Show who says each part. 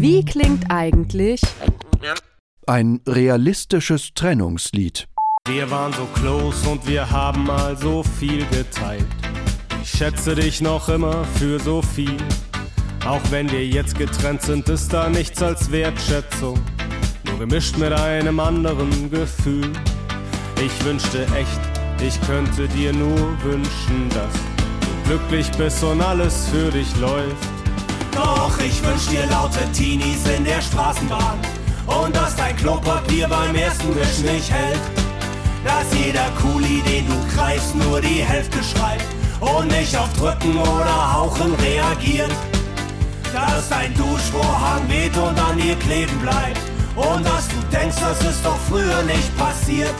Speaker 1: Wie klingt eigentlich
Speaker 2: Ein realistisches Trennungslied.
Speaker 3: Wir waren so close und wir haben mal so viel geteilt. Ich schätze dich noch immer für so viel. Auch wenn wir jetzt getrennt sind, ist da nichts als Wertschätzung. Nur gemischt mit einem anderen Gefühl. Ich wünschte echt, ich könnte dir nur wünschen, dass du glücklich bist und alles für dich läuft.
Speaker 4: Doch ich wünsch dir laute Teenies in der Straßenbahn und dass dein Klopapier beim ersten Wisch nicht hält. Dass jeder Kuli, den du greifst, nur die Hälfte schreibt und nicht auf Drücken oder Hauchen reagiert. Dass dein Duschvorhang weht und an dir kleben bleibt und dass du denkst, das ist doch früher nicht passiert.